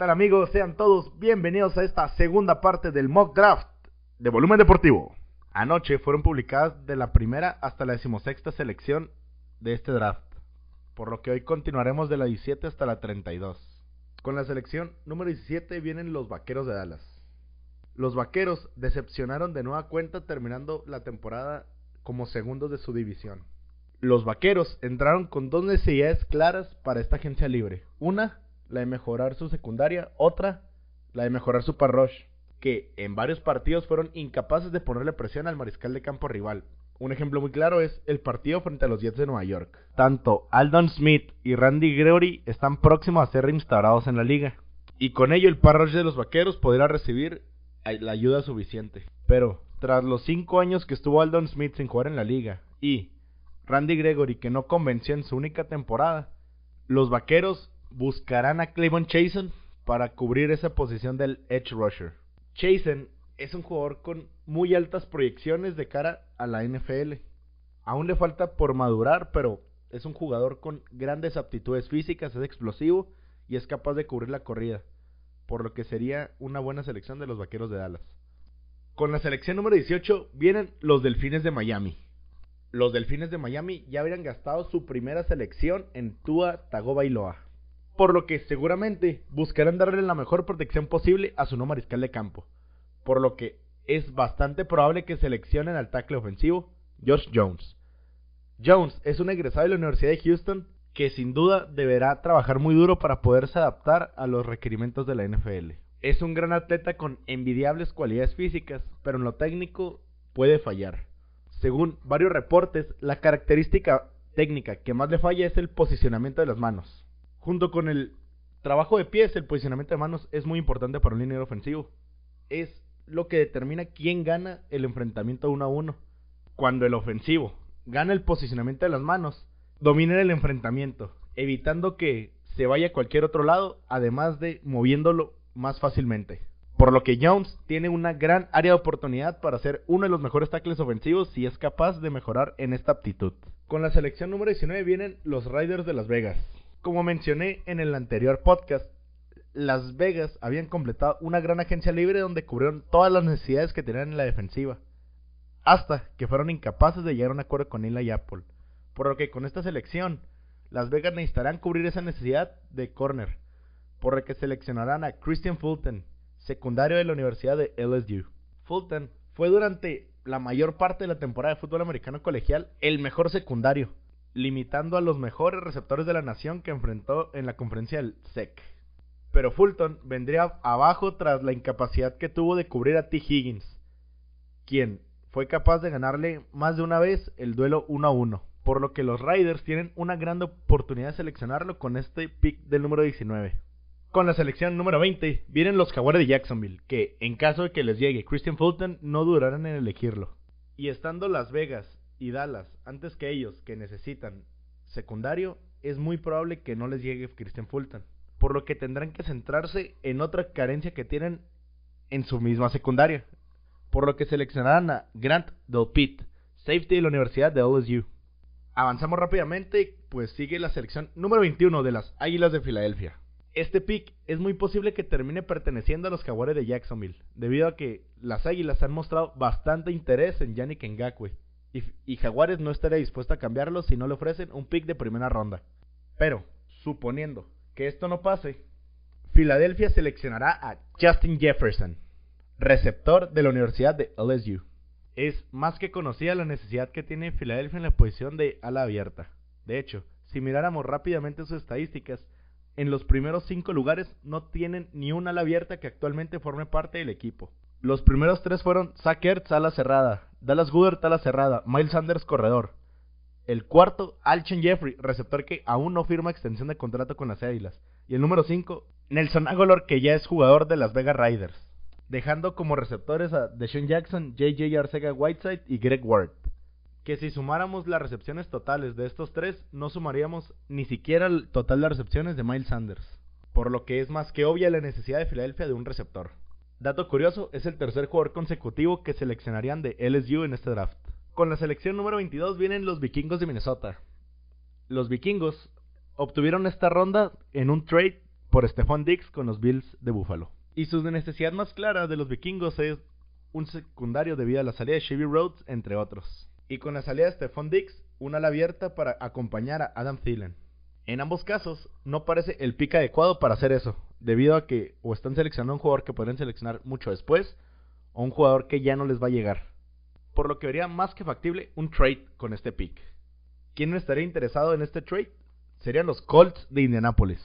tal amigos? Sean todos bienvenidos a esta segunda parte del mock draft de Volumen Deportivo. Anoche fueron publicadas de la primera hasta la decimosexta selección de este draft, por lo que hoy continuaremos de la 17 hasta la 32. Con la selección número 17 vienen los Vaqueros de Dallas. Los Vaqueros decepcionaron de nueva cuenta terminando la temporada como segundos de su división. Los Vaqueros entraron con dos necesidades claras para esta agencia libre. Una, la de mejorar su secundaria, otra, la de mejorar su parrosh, que en varios partidos fueron incapaces de ponerle presión al mariscal de campo rival. Un ejemplo muy claro es el partido frente a los Jets de Nueva York. Tanto Aldon Smith y Randy Gregory están próximos a ser reinstaurados en la liga. Y con ello el parrosh de los vaqueros podrá recibir la ayuda suficiente. Pero, tras los cinco años que estuvo Aldon Smith sin jugar en la liga y Randy Gregory que no convenció en su única temporada, los vaqueros buscarán a Cleveland Chasen para cubrir esa posición del edge rusher. Chasen es un jugador con muy altas proyecciones de cara a la NFL. Aún le falta por madurar, pero es un jugador con grandes aptitudes físicas, es explosivo y es capaz de cubrir la corrida, por lo que sería una buena selección de los Vaqueros de Dallas. Con la selección número 18 vienen los Delfines de Miami. Los Delfines de Miami ya habrían gastado su primera selección en Tua Tagovailoa por lo que seguramente buscarán darle la mejor protección posible a su no mariscal de campo, por lo que es bastante probable que seleccionen al tackle ofensivo Josh Jones. Jones es un egresado de la Universidad de Houston que sin duda deberá trabajar muy duro para poderse adaptar a los requerimientos de la NFL. Es un gran atleta con envidiables cualidades físicas, pero en lo técnico puede fallar. Según varios reportes, la característica técnica que más le falla es el posicionamiento de las manos. Junto con el trabajo de pies, el posicionamiento de manos es muy importante para un liniero ofensivo. Es lo que determina quién gana el enfrentamiento uno a uno. Cuando el ofensivo gana el posicionamiento de las manos, domina el enfrentamiento, evitando que se vaya a cualquier otro lado, además de moviéndolo más fácilmente. Por lo que Jones tiene una gran área de oportunidad para ser uno de los mejores tackles ofensivos si es capaz de mejorar en esta aptitud. Con la selección número 19 vienen los Riders de Las Vegas. Como mencioné en el anterior podcast, Las Vegas habían completado una gran agencia libre donde cubrieron todas las necesidades que tenían en la defensiva, hasta que fueron incapaces de llegar a un acuerdo con Eli Apple. Por lo que con esta selección, Las Vegas necesitarán cubrir esa necesidad de corner, por lo que seleccionarán a Christian Fulton, secundario de la Universidad de LSU. Fulton fue durante la mayor parte de la temporada de fútbol americano colegial el mejor secundario, limitando a los mejores receptores de la nación que enfrentó en la conferencia del SEC. Pero Fulton vendría abajo tras la incapacidad que tuvo de cubrir a T. Higgins, quien fue capaz de ganarle más de una vez el duelo 1 a 1, por lo que los Riders tienen una gran oportunidad de seleccionarlo con este pick del número 19. Con la selección número 20 vienen los Jaguares de Jacksonville, que en caso de que les llegue Christian Fulton no durarán en elegirlo. Y estando Las Vegas y Dallas antes que ellos que necesitan secundario, es muy probable que no les llegue Christian Fulton. Por lo que tendrán que centrarse en otra carencia que tienen en su misma secundaria. Por lo que seleccionarán a Grant Delpit, safety de la Universidad de OSU. Avanzamos rápidamente, pues sigue la selección número 21 de las Águilas de Filadelfia. Este pick es muy posible que termine perteneciendo a los Jaguares de Jacksonville, debido a que las Águilas han mostrado bastante interés en Yannick Ngakwe, y, Jaguares no estaría dispuesto a cambiarlo si no le ofrecen un pick de primera ronda. Pero, suponiendo que esto no pase, Filadelfia seleccionará a Justin Jefferson, receptor de la Universidad de LSU. Es más que conocida la necesidad que tiene Filadelfia en la posición de ala abierta. De hecho, si miráramos rápidamente sus estadísticas, en los primeros cinco lugares no tienen ni un ala abierta que actualmente forme parte del equipo. Los primeros tres fueron Zach Ertz, ala cerrada, Dallas Goodert, ala cerrada, Miles Sanders, corredor. El cuarto, Alchen Jeffrey, receptor que aún no firma extensión de contrato con las Águilas. Y el número 5, Nelson Aguilar, que ya es jugador de las Vegas Riders. Dejando como receptores a Deshaun Jackson, JJ Arcega Whiteside y Greg Ward. Que si sumáramos las recepciones totales de estos tres, no sumaríamos ni siquiera el total de recepciones de Miles Sanders. Por lo que es más que obvia la necesidad de Filadelfia de un receptor. Dato curioso, es el tercer jugador consecutivo que seleccionarían de LSU en este draft. Con la selección número 22 vienen los vikingos de Minnesota. Los vikingos obtuvieron esta ronda en un trade por Stephon Diggs con los Bills de Buffalo. Y su necesidad más clara de los vikingos es un secundario debido a la salida de Chevy Rhodes, entre otros. Y con la salida de Stephon Diggs, una ala abierta para acompañar a Adam Thielen. En ambos casos, no parece el pick adecuado para hacer eso, debido a que o están seleccionando un jugador que podrían seleccionar mucho después, o un jugador que ya no les va a llegar. Por lo que vería más que factible un trade con este pick. ¿Quién estaría interesado en este trade? Serían los Colts de Indianapolis.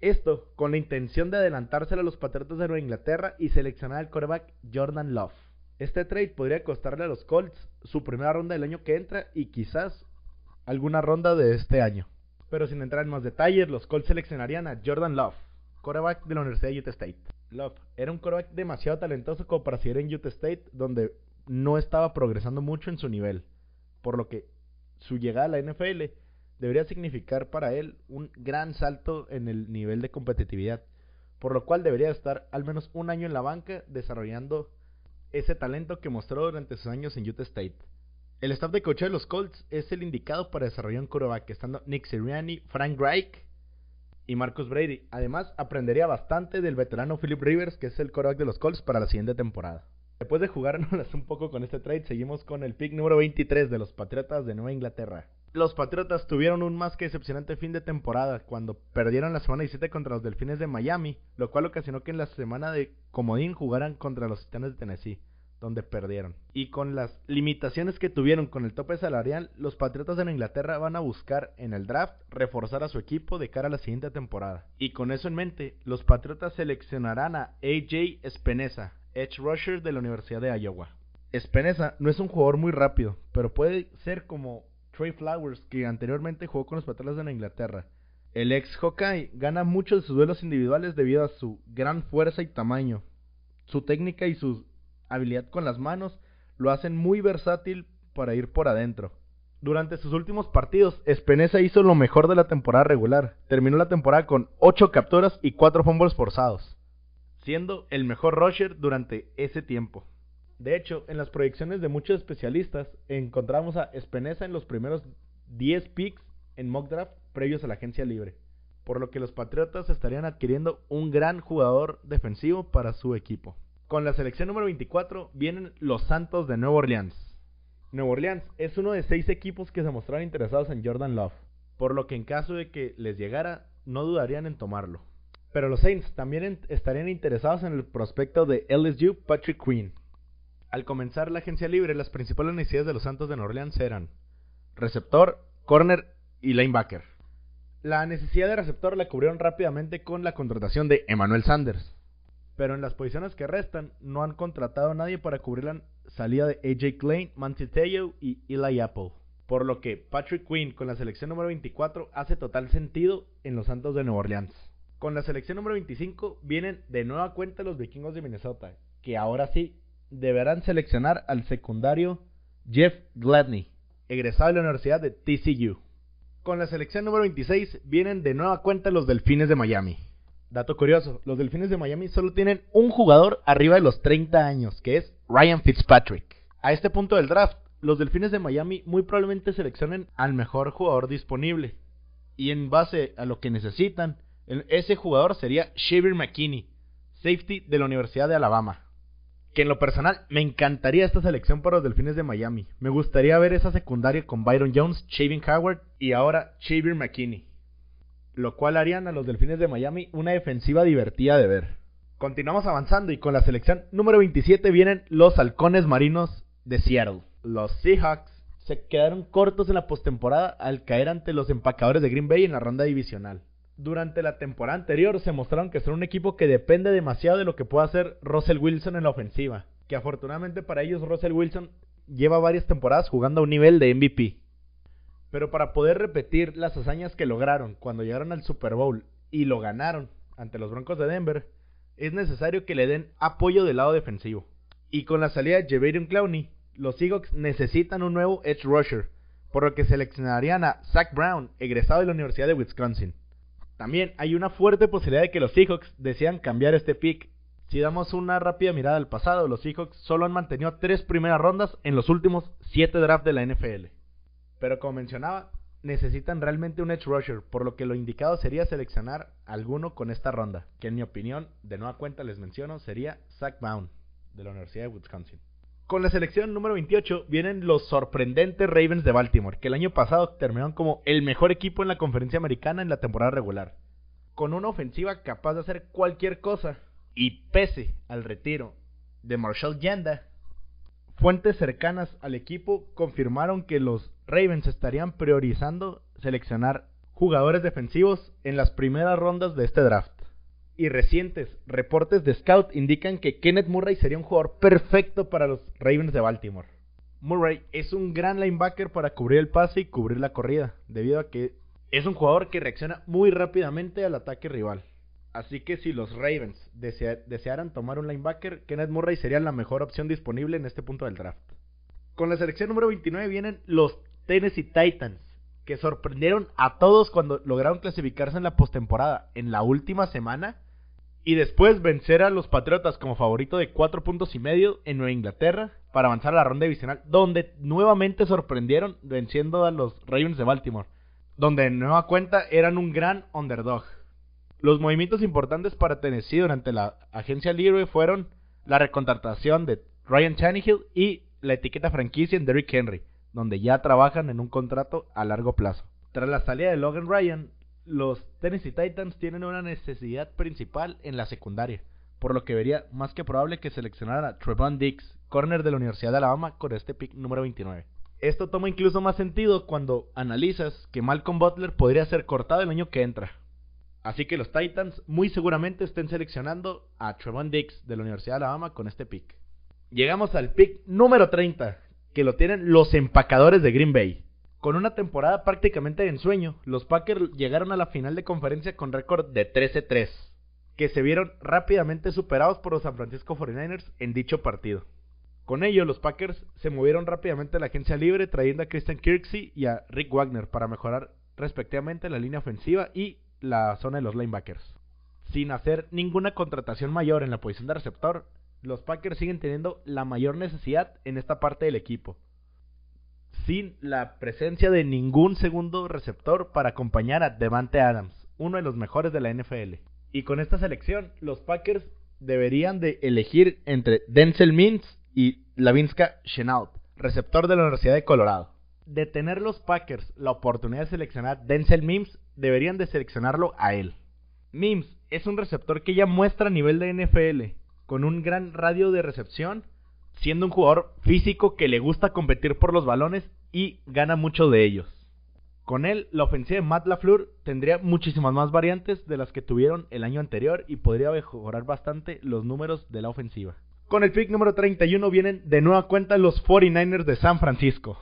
Esto con la intención de adelantárselo a los Patriotas de Nueva Inglaterra y seleccionar al quarterback Jordan Love. Este trade podría costarle a los Colts su primera ronda del año que entra y quizás alguna ronda de este año. Pero sin entrar en más detalles, los Colts seleccionarían a Jordan Love, quarterback de la Universidad de Utah State. Love era un quarterback demasiado talentoso como para seguir en Utah State, donde no estaba progresando mucho en su nivel, por lo que su llegada a la NFL debería significar para él un gran salto en el nivel de competitividad, por lo cual debería estar al menos un año en la banca desarrollando ese talento que mostró durante sus años en Utah State. El staff de coach de los Colts es el indicado para desarrollar un quarterback, estando Nick Sirianni, Frank Reich y Marcus Brady. Además, aprendería bastante del veterano Philip Rivers, que es el quarterback de los Colts para la siguiente temporada. Después de jugárnoslas un poco con este trade, seguimos con el pick número 23 de los Patriotas de Nueva Inglaterra. Los Patriotas tuvieron un más que decepcionante fin de temporada cuando perdieron la semana 17 contra los Delfines de Miami, lo cual ocasionó que en la semana de comodín jugaran contra los Titanes de Tennessee donde perdieron. Y con las limitaciones que tuvieron con el tope salarial, los Patriotas de Inglaterra van a buscar en el draft reforzar a su equipo de cara a la siguiente temporada. Y con eso en mente, los Patriotas seleccionarán a AJ Espineza, edge rusher de la Universidad de Iowa. Espineza no es un jugador muy rápido, pero puede ser como Trey Flowers, que anteriormente jugó con los Patriotas de Inglaterra. El ex Hawkeye gana muchos de sus duelos individuales debido a su gran fuerza y tamaño, su técnica y sus habilidad con las manos lo hacen muy versátil para ir por adentro. Durante sus últimos partidos, Espineza hizo lo mejor de la temporada regular. Terminó la temporada con 8 capturas y 4 fumbles forzados, siendo el mejor rusher durante ese tiempo. De hecho, en las proyecciones de muchos especialistas, encontramos a Espineza en los primeros 10 picks en mock draft previos a la agencia libre, por lo que los Patriotas estarían adquiriendo un gran jugador defensivo para su equipo. Con la selección número 24 vienen los Santos de Nueva Orleans. Nueva Orleans es uno de seis equipos que se mostraron interesados en Jordan Love, por lo que en caso de que les llegara, no dudarían en tomarlo. Pero los Saints también estarían interesados en el prospecto de LSU Patrick Queen. Al comenzar la agencia libre, las principales necesidades de los Santos de Nueva Orleans eran receptor, corner y linebacker. La necesidad de receptor la cubrieron rápidamente con la contratación de Emmanuel Sanders pero en las posiciones que restan no han contratado a nadie para cubrir la salida de AJ Klein, Manti y Eli Apple. Por lo que Patrick Quinn con la selección número 24 hace total sentido en los Santos de Nueva Orleans. Con la selección número 25 vienen de nueva cuenta los vikingos de Minnesota, que ahora sí deberán seleccionar al secundario Jeff Gladney, egresado de la Universidad de TCU. Con la selección número 26 vienen de nueva cuenta los Delfines de Miami. Dato curioso, los Delfines de Miami solo tienen un jugador arriba de los 30 años, que es Ryan Fitzpatrick. A este punto del draft, los Delfines de Miami muy probablemente seleccionen al mejor jugador disponible. Y en base a lo que necesitan, ese jugador sería Shaver McKinney, safety de la Universidad de Alabama. Que en lo personal me encantaría esta selección para los Delfines de Miami. Me gustaría ver esa secundaria con Byron Jones, Shavin Howard y ahora Shaver McKinney lo cual harían a los Delfines de Miami una defensiva divertida de ver. Continuamos avanzando y con la selección número 27 vienen los Halcones Marinos de Seattle. Los Seahawks se quedaron cortos en la postemporada al caer ante los empacadores de Green Bay en la ronda divisional. Durante la temporada anterior se mostraron que son un equipo que depende demasiado de lo que pueda hacer Russell Wilson en la ofensiva, que afortunadamente para ellos Russell Wilson lleva varias temporadas jugando a un nivel de MVP. Pero para poder repetir las hazañas que lograron cuando llegaron al Super Bowl y lo ganaron ante los Broncos de Denver, es necesario que le den apoyo del lado defensivo. Y con la salida de Javarian Clowney, los Seahawks necesitan un nuevo edge rusher, por lo que seleccionarían a Zach Brown, egresado de la Universidad de Wisconsin. También hay una fuerte posibilidad de que los Seahawks desean cambiar este pick. Si damos una rápida mirada al pasado, los Seahawks solo han mantenido tres primeras rondas en los últimos siete drafts de la NFL. Pero como mencionaba, necesitan realmente un edge rusher, por lo que lo indicado sería seleccionar alguno con esta ronda, que en mi opinión, de nueva cuenta les menciono, sería Zach Bound, de la Universidad de Wisconsin. Con la selección número 28 vienen los sorprendentes Ravens de Baltimore, que el año pasado terminaron como el mejor equipo en la conferencia americana en la temporada regular, con una ofensiva capaz de hacer cualquier cosa, y pese al retiro de Marshall Yanda, fuentes cercanas al equipo confirmaron que los Ravens estarían priorizando seleccionar jugadores defensivos en las primeras rondas de este draft. Y recientes reportes de Scout indican que Kenneth Murray sería un jugador perfecto para los Ravens de Baltimore. Murray es un gran linebacker para cubrir el pase y cubrir la corrida, debido a que es un jugador que reacciona muy rápidamente al ataque rival. Así que si los Ravens desearan tomar un linebacker, Kenneth Murray sería la mejor opción disponible en este punto del draft. Con la selección número 29 vienen los Tennessee Titans, que sorprendieron a todos cuando lograron clasificarse en la postemporada en la última semana y después vencer a los Patriotas como favorito de cuatro puntos y medio en Nueva Inglaterra para avanzar a la ronda divisional, donde nuevamente sorprendieron venciendo a los Ravens de Baltimore, donde de nueva cuenta eran un gran underdog. Los movimientos importantes para Tennessee durante la agencia libre fueron la recontratación de Ryan Tannehill y la etiqueta franquicia en Derrick Henry, donde ya trabajan en un contrato a largo plazo. Tras la salida de Logan Ryan, los Tennessee Titans tienen una necesidad principal en la secundaria, por lo que vería más que probable que seleccionaran a Trevon Dix, corner de la Universidad de Alabama, con este pick número 29. Esto toma incluso más sentido cuando analizas que Malcolm Butler podría ser cortado el año que entra. Así que los Titans muy seguramente estén seleccionando a Trevon Dix de la Universidad de Alabama con este pick. Llegamos al pick número 30, que lo tienen los empacadores de Green Bay. Con una temporada prácticamente de ensueño, los Packers llegaron a la final de conferencia con récord de 13-3, que se vieron rápidamente superados por los San Francisco 49ers en dicho partido. Con ello, los Packers se movieron rápidamente a la agencia libre trayendo a Christian Kirksey y a Rick Wagner para mejorar respectivamente la línea ofensiva y la zona de los linebackers. Sin hacer ninguna contratación mayor en la posición de receptor, los Packers siguen teniendo la mayor necesidad en esta parte del equipo. Sin la presencia de ningún segundo receptor para acompañar a Devante Adams, uno de los mejores de la NFL. Y con esta selección, los Packers deberían de elegir entre Denzel Mims y Lavinska Chenault, receptor de la Universidad de Colorado. De tener los Packers la oportunidad de seleccionar Denzel Mims, deberían de seleccionarlo a él. Mims es un receptor que ya muestra nivel de NFL con un gran radio de recepción, siendo un jugador físico que le gusta competir por los balones y gana mucho de ellos. Con él, la ofensiva de Matt LaFleur tendría muchísimas más variantes de las que tuvieron el año anterior y podría mejorar bastante los números de la ofensiva. Con el pick número 31 vienen de nueva cuenta los 49ers de San Francisco.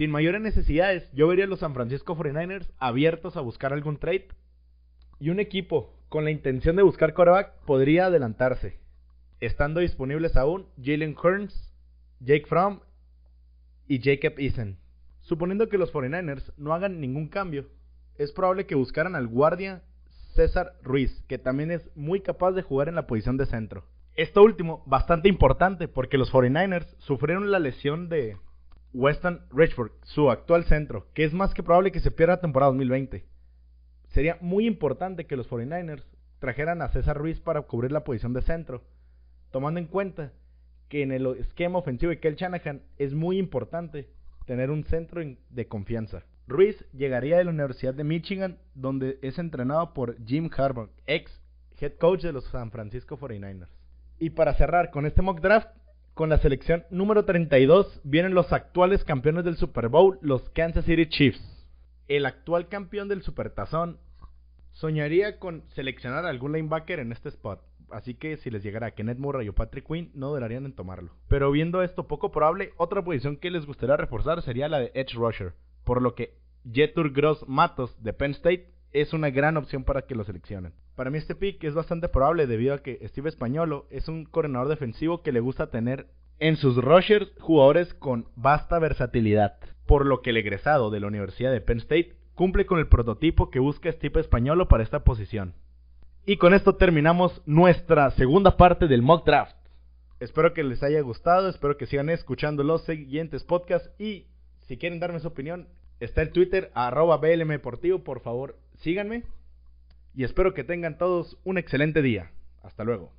Sin mayores necesidades, yo vería a los San Francisco 49ers abiertos a buscar algún trade. Y un equipo con la intención de buscar coreback podría adelantarse estando disponibles aún Jalen Kearns, Jake Fromm y Jacob Eason. Suponiendo que los 49ers no hagan ningún cambio, es probable que buscaran al guardia César Ruiz, que también es muy capaz de jugar en la posición de centro. Esto último, bastante importante, porque los 49ers sufrieron la lesión de Weston Richford, su actual centro, que es más que probable que se pierda la temporada 2020. Sería muy importante que los 49ers trajeran a César Ruiz para cubrir la posición de centro, tomando en cuenta que en el esquema ofensivo de Kel Shanahan es muy importante tener un centro de confianza. Ruiz llegaría de la Universidad de Michigan, donde es entrenado por Jim Harbaugh, ex head coach de los San Francisco 49ers. Y para cerrar con este mock draft, con la selección número 32 vienen los actuales campeones del Super Bowl, los Kansas City Chiefs. El actual campeón del Supertazón soñaría con seleccionar algún linebacker en este spot así que si les llegara Kenneth Murray o Patrick Quinn, no dudarían en tomarlo. Pero viendo esto poco probable, otra posición que les gustaría reforzar sería la de Edge Rusher, por lo que Jetur Gross Matos de Penn State es una gran opción para que lo seleccionen. Para mí este pick es bastante probable debido a que Steve Españolo es un coordinador defensivo que le gusta tener en sus rushers jugadores con vasta versatilidad, por lo que el egresado de la Universidad de Penn State cumple con el prototipo que busca Steve Españolo para esta posición. Y con esto terminamos nuestra segunda parte del mock draft. Espero que les haya gustado, espero que sigan escuchando los siguientes podcasts y si quieren darme su opinión, Está el Twitter, arroba BLM Deportivo. Por favor, síganme. Y espero que tengan todos un excelente día. Hasta luego.